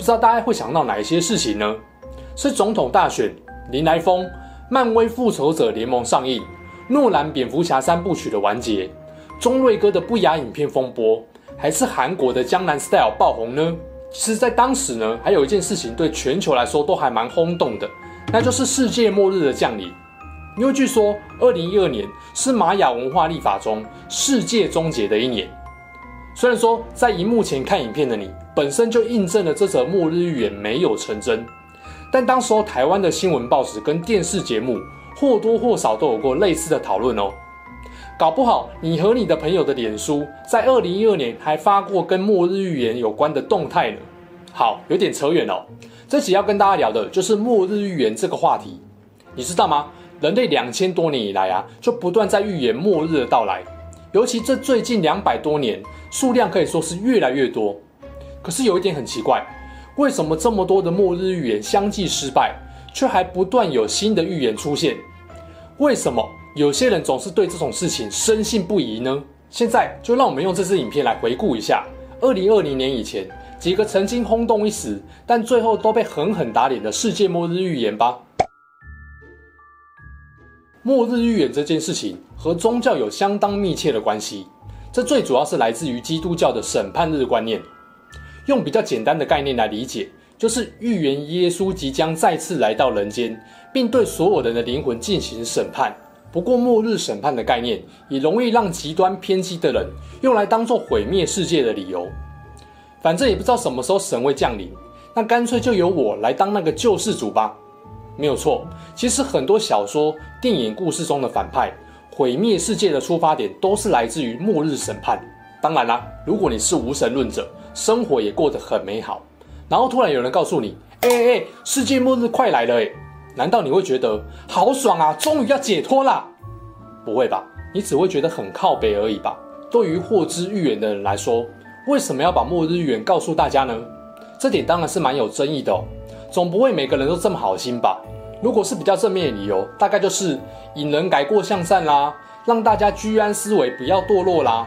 不知道大家会想到哪一些事情呢？是总统大选、林来疯、漫威复仇者联盟上映、诺兰蝙蝠侠三部曲的完结、钟瑞哥的不雅影片风波，还是韩国的江南 Style 爆红呢？其实，在当时呢，还有一件事情对全球来说都还蛮轰动的，那就是世界末日的降临。因为据说，二零一二年是玛雅文化历法中世界终结的一年。虽然说在荧幕前看影片的你，本身就印证了这则末日预言没有成真，但当时候台湾的新闻报纸跟电视节目或多或少都有过类似的讨论哦。搞不好你和你的朋友的脸书在二零一二年还发过跟末日预言有关的动态呢。好，有点扯远了哦。这期要跟大家聊的就是末日预言这个话题。你知道吗？人类两千多年以来啊，就不断在预言末日的到来。尤其这最近两百多年，数量可以说是越来越多。可是有一点很奇怪，为什么这么多的末日预言相继失败，却还不断有新的预言出现？为什么有些人总是对这种事情深信不疑呢？现在就让我们用这支影片来回顾一下二零二零年以前几个曾经轰动一时，但最后都被狠狠打脸的世界末日预言吧。末日预言这件事情和宗教有相当密切的关系，这最主要是来自于基督教的审判日观念。用比较简单的概念来理解，就是预言耶稣即将再次来到人间，并对所有人的灵魂进行审判。不过，末日审判的概念也容易让极端偏激的人用来当做毁灭世界的理由。反正也不知道什么时候神会降临，那干脆就由我来当那个救世主吧。没有错，其实很多小说、电影故事中的反派毁灭世界的出发点都是来自于末日审判。当然啦，如果你是无神论者，生活也过得很美好，然后突然有人告诉你：“哎哎哎，世界末日快来了！”哎，难道你会觉得好爽啊？终于要解脱啦？不会吧？你只会觉得很靠北而已吧？对于获知预言的人来说，为什么要把末日预言告诉大家呢？这点当然是蛮有争议的哦。总不会每个人都这么好心吧？如果是比较正面的理由，大概就是引人改过向善啦，让大家居安思危，不要堕落啦。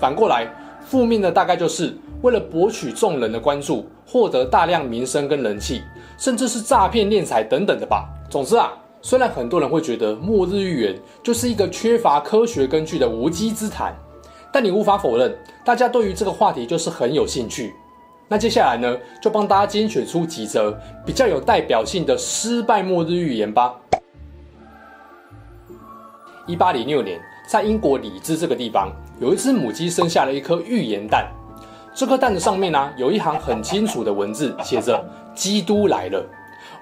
反过来，负面的大概就是为了博取众人的关注，获得大量名声跟人气，甚至是诈骗敛财等等的吧。总之啊，虽然很多人会觉得末日预言就是一个缺乏科学根据的无稽之谈，但你无法否认，大家对于这个话题就是很有兴趣。那接下来呢，就帮大家精选出几则比较有代表性的失败末日预言吧。一八零六年，在英国里兹这个地方，有一只母鸡生下了一颗预言蛋。这颗蛋的上面呢、有一行很清楚的文字，写着“基督来了”。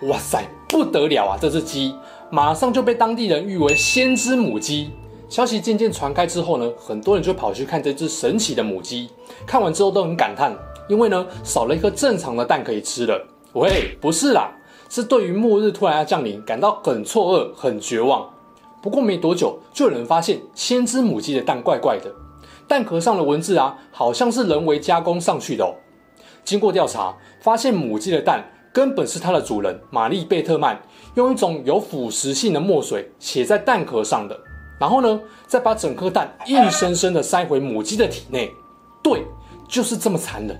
哇塞，不得了啊！这只鸡马上就被当地人誉为先知母鸡。消息渐渐传开之后呢，很多人就跑去看这只神奇的母鸡。看完之后都很感叹。因为呢，少了一颗正常的蛋可以吃了。喂，不是啦，是对于末日突然要降临感到很错愕、很绝望。不过没多久，就有人发现先知母鸡的蛋怪怪的，蛋壳上的文字啊，好像是人为加工上去的哦。经过调查，发现母鸡的蛋根本是它的主人玛丽贝特曼用一种有腐蚀性的墨水写在蛋壳上的，然后呢，再把整颗蛋硬生生的塞回母鸡的体内。对。就是这么残忍，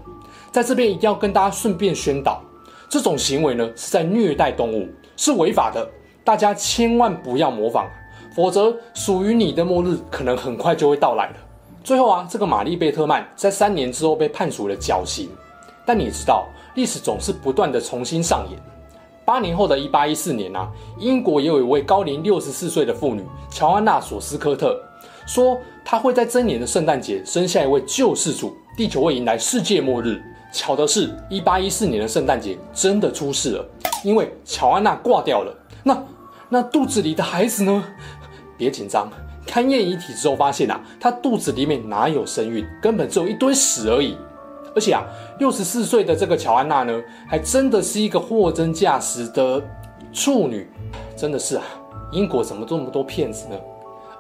在这边一定要跟大家顺便宣导，这种行为呢是在虐待动物，是违法的，大家千万不要模仿，否则属于你的末日可能很快就会到来了。最后啊，这个玛丽贝特曼在三年之后被判处了绞刑，但你知道，历史总是不断的重新上演。八年后的一八一四年啊，英国也有一位高龄六十四岁的妇女乔安娜索斯科特。说她会在这年的圣诞节生下一位救世主，地球会迎来世界末日。巧的是，一八一四年的圣诞节真的出事了，因为乔安娜挂掉了。那那肚子里的孩子呢？别紧张，勘验遗体之后发现啊，她肚子里面哪有身孕，根本只有一堆屎而已。而且啊，六十四岁的这个乔安娜呢，还真的是一个货真价实的处女，真的是啊，英国怎么这么多骗子呢？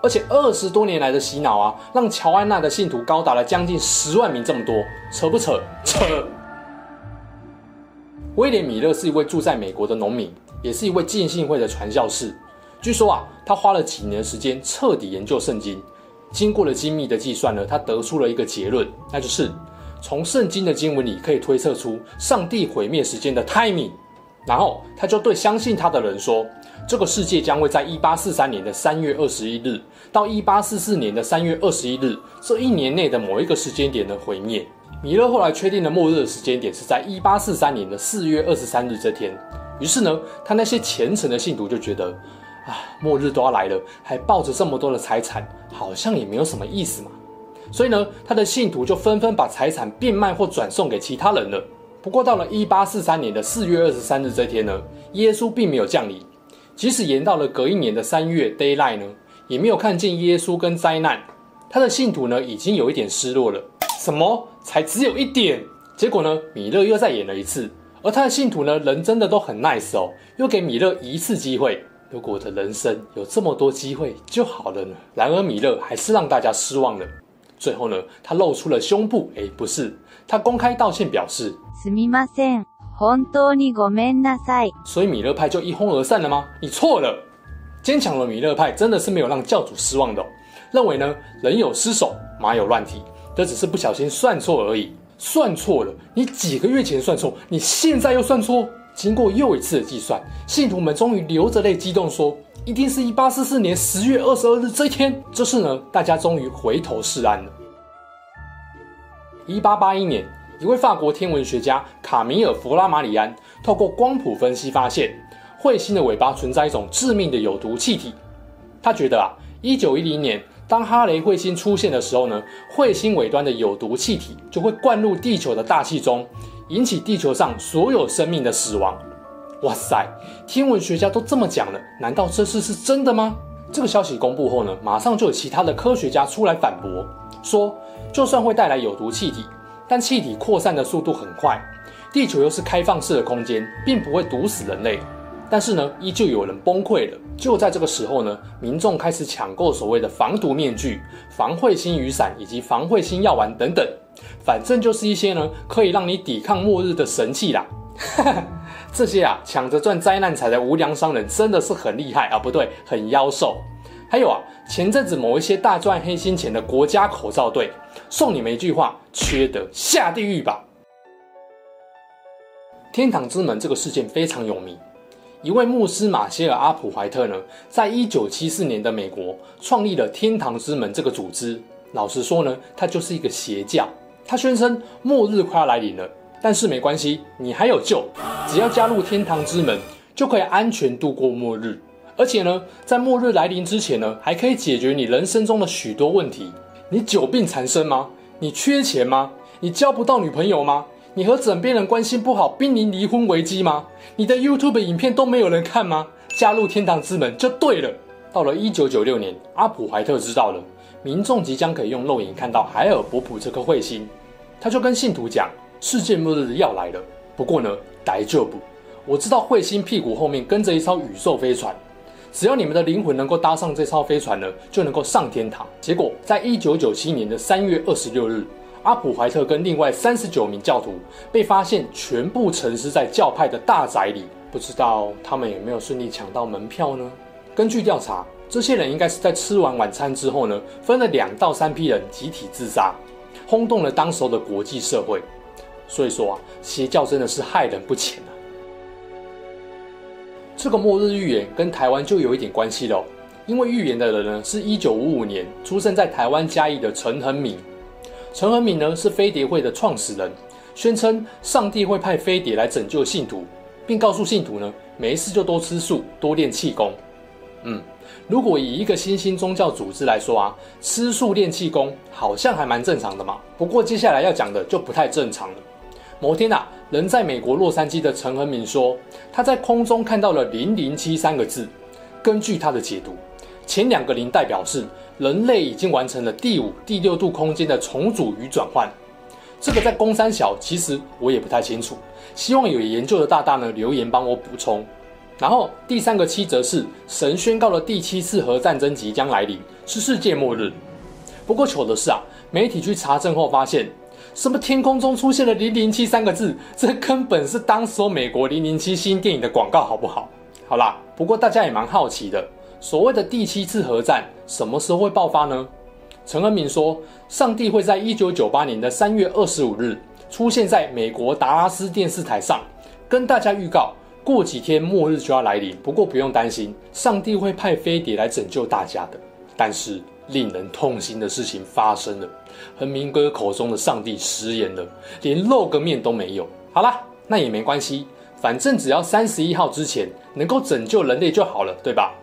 而且二十多年来的洗脑啊，让乔安娜的信徒高达了将近十万名，这么多，扯不扯？扯！威廉·米勒是一位住在美国的农民，也是一位浸信会的传教士。据说啊，他花了几年的时间彻底研究圣经，经过了精密的计算呢，他得出了一个结论，那就是。从圣经的经文里可以推测出上帝毁灭时间的 timing，然后他就对相信他的人说，这个世界将会在一八四三年的三月二十一日到一八四四年的三月二十一日这一年内的某一个时间点的毁灭。米勒后来确定的末日的时间点是在一八四三年的四月二十三日这天。于是呢，他那些虔诚的信徒就觉得，啊，末日都要来了，还抱着这么多的财产，好像也没有什么意思嘛。所以呢，他的信徒就纷纷把财产变卖或转送给其他人了。不过到了一八四三年的四月二十三日这天呢，耶稣并没有降临。即使延到了隔一年的三月 Daylight 呢，也没有看见耶稣跟灾难。他的信徒呢，已经有一点失落了。什么？才只有一点？结果呢，米勒又再演了一次。而他的信徒呢，人真的都很 nice 哦，又给米勒一次机会。如果我的人生有这么多机会就好了呢。然而米勒还是让大家失望了。最后呢，他露出了胸部，诶，不是，他公开道歉，表示すみません、本当にごめんなさい。所以米勒派就一哄而散了吗？你错了，坚强的米勒派真的是没有让教主失望的哦，认为呢，人有失手，马有乱蹄，这只是不小心算错而已，算错了，你几个月前算错，你现在又算错。经过又一次的计算，信徒们终于流着泪激动说。一定是一八四四年十月二十二日这一天，这次呢，大家终于回头是岸了。 一八八一年，一位法国天文学家卡米尔·弗拉马里安透过光谱分析发现，彗星的尾巴存在一种致命的有毒气体。他觉得啊，一九一零年当哈雷彗星出现的时候呢，彗星尾端的有毒气体就会灌入地球的大气中，引起地球上所有生命的死亡。哇塞，天文学家都这么讲了，难道这事是真的吗？这个消息公布后呢，马上就有其他的科学家出来反驳，说就算会带来有毒气体，但气体扩散的速度很快，地球又是开放式的空间，并不会毒死人类。但是呢，依旧有人崩溃了。就在这个时候呢，民众开始抢购所谓的防毒面具、防彗星雨伞以及防彗星药丸等等，反正就是一些呢可以让你抵抗末日的神器啦。这些啊，抢着赚灾难财的无良商人真的是很厉害啊，不对，很妖兽。还有啊，前阵子某一些大赚黑心钱的国家口罩队，送你们一句话：缺德下地狱吧！天堂之门这个事件非常有名。一位牧师马歇尔·阿普怀特呢，在一九七四年的美国创立了天堂之门这个组织。老实说呢，他就是一个邪教。他宣称末日快要来临了。但是没关系，你还有救，只要加入天堂之门，就可以安全度过末日。而且呢，在末日来临之前呢，还可以解决你人生中的许多问题。你久病缠身吗？你缺钱吗？你交不到女朋友吗？你和枕边人关系不好，濒临离婚危机吗？你的 YouTube 影片都没有人看吗？加入天堂之门就对了。到了一九九六年，阿普怀特知道了民众即将可以用肉眼看到海尔波普这颗彗星，他就跟信徒讲。世界末日要来了，不过呢，大丈夫，我知道彗星屁股后面跟着一艘宇宙飞船，只要你们的灵魂能够搭上这艘飞船呢，就能够上天堂。结果，在一九九七年的三月二十六日，阿普怀特跟另外三十九名教徒被发现全部沉尸在教派的大宅里，不知道他们有没有顺利抢到门票呢？根据调查，这些人应该是在吃完晚餐之后呢，分了两到三批人集体自杀，轰动了当时的国际社会。所以说啊，邪教真的是害人不浅啊。这个末日预言跟台湾就有一点关系了，因为预言的人呢是一九五五年出生在台湾嘉义的陈恒明。陈恒明呢是飞碟会的创始人，宣称上帝会派飞碟来拯救信徒，并告诉信徒呢，没事就多吃素，多练气功。嗯，如果以一个新兴宗教组织来说啊，吃素练气功好像还蛮正常的嘛。不过接下来要讲的就不太正常了。某天啊，人在美国洛杉矶的陈恒敏说，他在空中看到了“零零七”三个字。根据他的解读，前两个零代表是人类已经完成了第五、第六度空间的重组与转换，这个在公三小，其实我也不太清楚。希望有研究的大大呢留言帮我补充。然后第三个七则是神宣告了第七次核战争即将来临，是世界末日。不过糗的是啊，媒体去查证后发现，什么天空中出现了零零七三个字，这根本是当时候美国零零七新电影的广告，好不好？好啦，不过大家也蛮好奇的，所谓的第七次核战什么时候会爆发呢？陈恩铭说，上帝会在一九九八年的三月二十五日出现在美国达拉斯电视台上，跟大家预告。过几天末日就要来临，不过不用担心，上帝会派飞碟来拯救大家的。但是令人痛心的事情发生了，和明哥口中的上帝食言了，连露个面都没有。好啦，那也没关系，反正只要三十一号之前能够拯救人类就好了，对吧？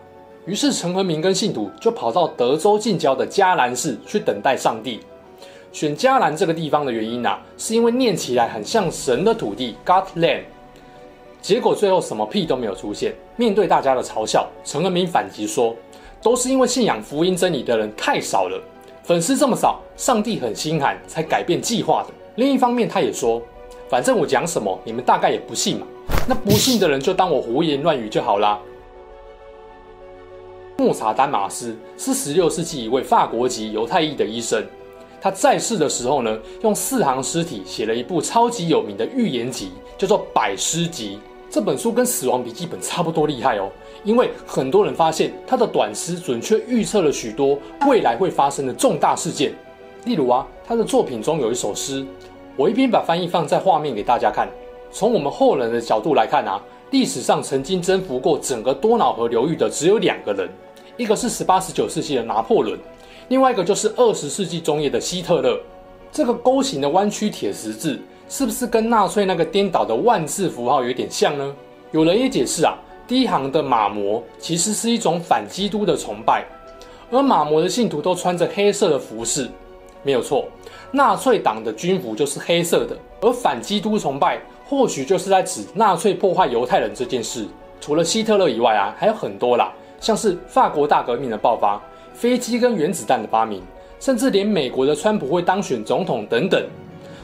于是陈恒明跟信徒就跑到德州近郊的加兰市去等待上帝。选加兰这个地方的原因啊，是因为念起来很像神的土地 God Land。结果最后什么屁都没有出现。面对大家的嘲笑，陈恩铭反击说：“都是因为信仰福音真理的人太少了，粉丝这么少，上帝很心寒才改变计划的。”另一方面，他也说：“反正我讲什么，你们大概也不信嘛。那不信的人就当我胡言乱语就好啦。”莫查丹马斯是十六世纪一位法国籍犹太裔的医生，他在世的时候呢，用四行诗体写了一部超级有名的预言集，叫做《百诗集》。这本书跟《死亡笔记本》差不多厉害哦，因为很多人发现他的短诗准确预测了许多未来会发生的重大事件。例如啊，他的作品中有一首诗，我一边把翻译放在画面给大家看。从我们后人的角度来看啊，历史上曾经征服过整个多瑙河流域的只有两个人，一个是十八、十九世纪的拿破仑，另外一个就是二十世纪中叶的希特勒。这个勾形的弯曲铁十字。是不是跟纳粹那个颠倒的万字符号有点像呢？有人也解释啊，第一行的马模其实是一种反基督的崇拜，而马模的信徒都穿着黑色的服饰，没有错，纳粹党的军服就是黑色的，而反基督崇拜或许就是在指纳粹破坏犹太人这件事。除了希特勒以外啊，还有很多啦，像是法国大革命的爆发、飞机跟原子弹的发明，甚至连美国的川普会当选总统等等。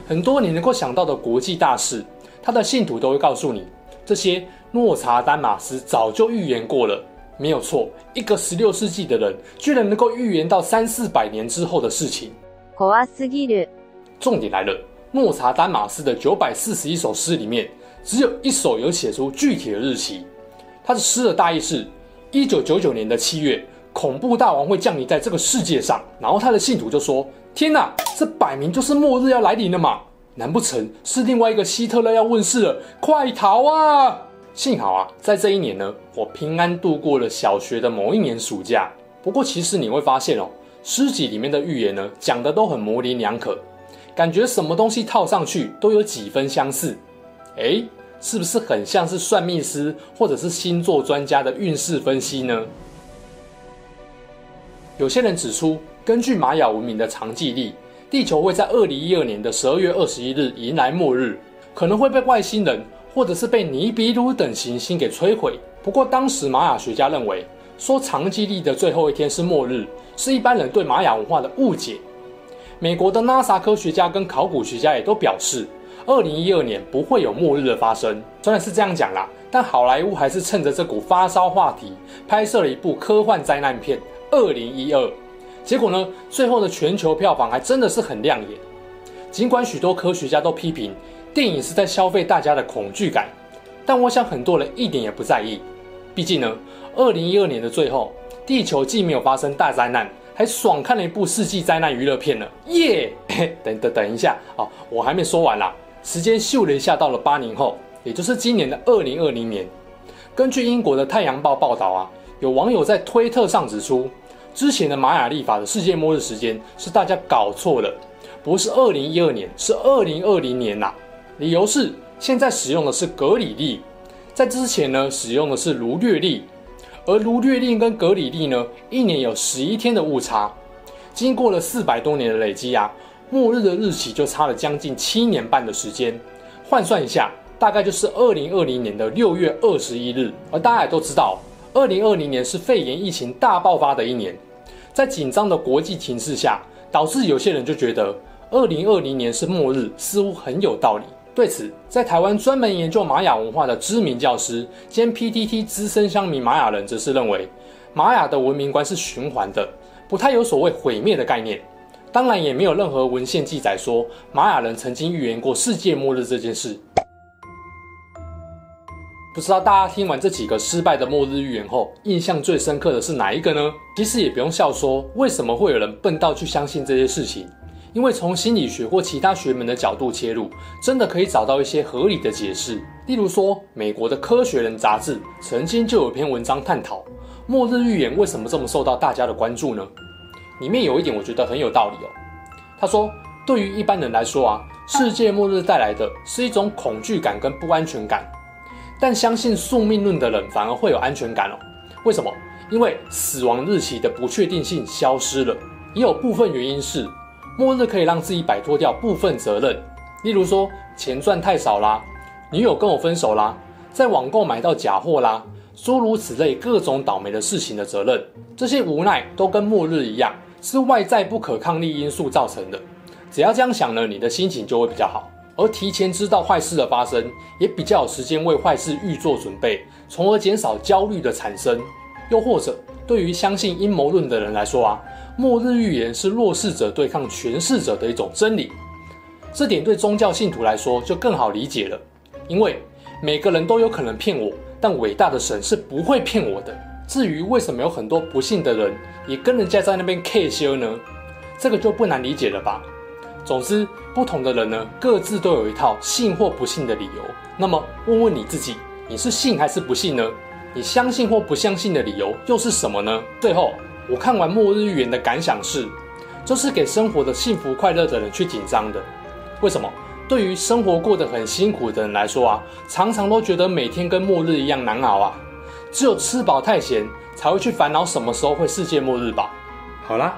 很多你能够想到的国际大事，他的信徒都会告诉你，这些诺查丹马斯早就预言过了，没有错。一个十六世纪的人，居然能够预言到三四百年之后的事情。重点来了，诺查丹马斯的九百四十一首诗里面，只有一首有写出具体的日期。他的诗的大意是：一九九九年的七月，恐怖大王会降临在这个世界上。然后他的信徒就说。天哪，这摆明就是末日要来临了嘛！难不成是另外一个希特勒要问世了？快逃啊！幸好啊，在这一年呢，我平安度过了小学的某一年暑假。不过其实你会发现哦，诗集里面的预言呢，讲的都很模棱两可，感觉什么东西套上去都有几分相似。诶，是不是很像是算命师或者是星座专家的运势分析呢？有些人指出。根据玛雅文明的长纪历，地球会在二零一二年的十二月二十一日迎来末日，可能会被外星人或者是被尼比鲁等行星给摧毁。不过，当时玛雅学家认为，说长纪历的最后一天是末日，是一般人对玛雅文化的误解。美国的 NASA 科学家跟考古学家也都表示，二零一二年不会有末日的发生。虽然是这样讲啦，但好莱坞还是趁着这股发烧话题，拍摄了一部科幻灾难片《二零一二》。结果呢，最后的全球票房还真的是很亮眼。尽管许多科学家都批评电影是在消费大家的恐惧感，但我想很多人一点也不在意。毕竟呢，二零一二年的最后，地球既没有发生大灾难，还爽看了一部世纪灾难娱乐片呢。耶、等等等一下啊，我还没说完啦。时间咻了一下，到了八年后，也就是今年的二零二零年。根据英国的《太阳报》报道啊，有网友在推特上指出。之前的玛雅历法的世界末日时间是大家搞错了，不是二零一二年，是二零二零年呐、理由是现在使用的是格里历，在之前呢使用的是卢略历，而卢略历跟格里历呢一年有十一天的误差，经过了四百多年的累积啊，末日的日期就差了将近七年半的时间，换算一下，大概就是二零二零年的六月二十一日。而大家也都知道，二零二零年是肺炎疫情大爆发的一年。在紧张的国际情势下，导致有些人就觉得，二零二零年是末日，似乎很有道理。对此，在台湾专门研究玛雅文化的知名教师兼 PTT 资深乡民玛雅人，则是认为，玛雅的文明观是循环的，不太有所谓毁灭的概念。当然，也没有任何文献记载说玛雅人曾经预言过世界末日这件事。不知道大家听完这几个失败的末日预言后，印象最深刻的是哪一个呢？其实也不用笑说，为什么会有人笨到去相信这些事情？因为从心理学或其他学门的角度切入，真的可以找到一些合理的解释。例如说，美国的科学人杂志曾经就有篇文章探讨末日预言为什么这么受到大家的关注呢？里面有一点我觉得很有道理哦。他说，对于一般人来说啊，世界末日带来的是一种恐惧感跟不安全感。但相信宿命论的人反而会有安全感哦。为什么？因为死亡日期的不确定性消失了。也有部分原因是，末日可以让自己摆脱掉部分责任，例如说钱赚太少啦，女友跟我分手啦，在网购买到假货啦，诸如此类各种倒霉的事情的责任。这些无奈都跟末日一样，是外在不可抗力因素造成的。只要这样想呢，你的心情就会比较好。而提前知道坏事的发生，也比较有时间为坏事预做准备，从而减少焦虑的产生。又或者，对于相信阴谋论的人来说啊，末日预言是弱势者对抗权势者的一种真理。这点对宗教信徒来说就更好理解了，因为每个人都有可能骗我，但伟大的神是不会骗我的。至于为什么有很多不信的人也跟人家在那边 K 修呢？这个就不难理解了吧。总之，不同的人呢，各自都有一套信或不信的理由。那么，问问你自己，你是信还是不信呢？你相信或不相信的理由又是什么呢？最后，我看完末日预言的感想是，这是给生活的幸福快乐的人去紧张的。为什么？对于生活过得很辛苦的人来说啊，常常都觉得每天跟末日一样难熬啊。只有吃饱太闲，才会去烦恼什么时候会世界末日吧。好啦。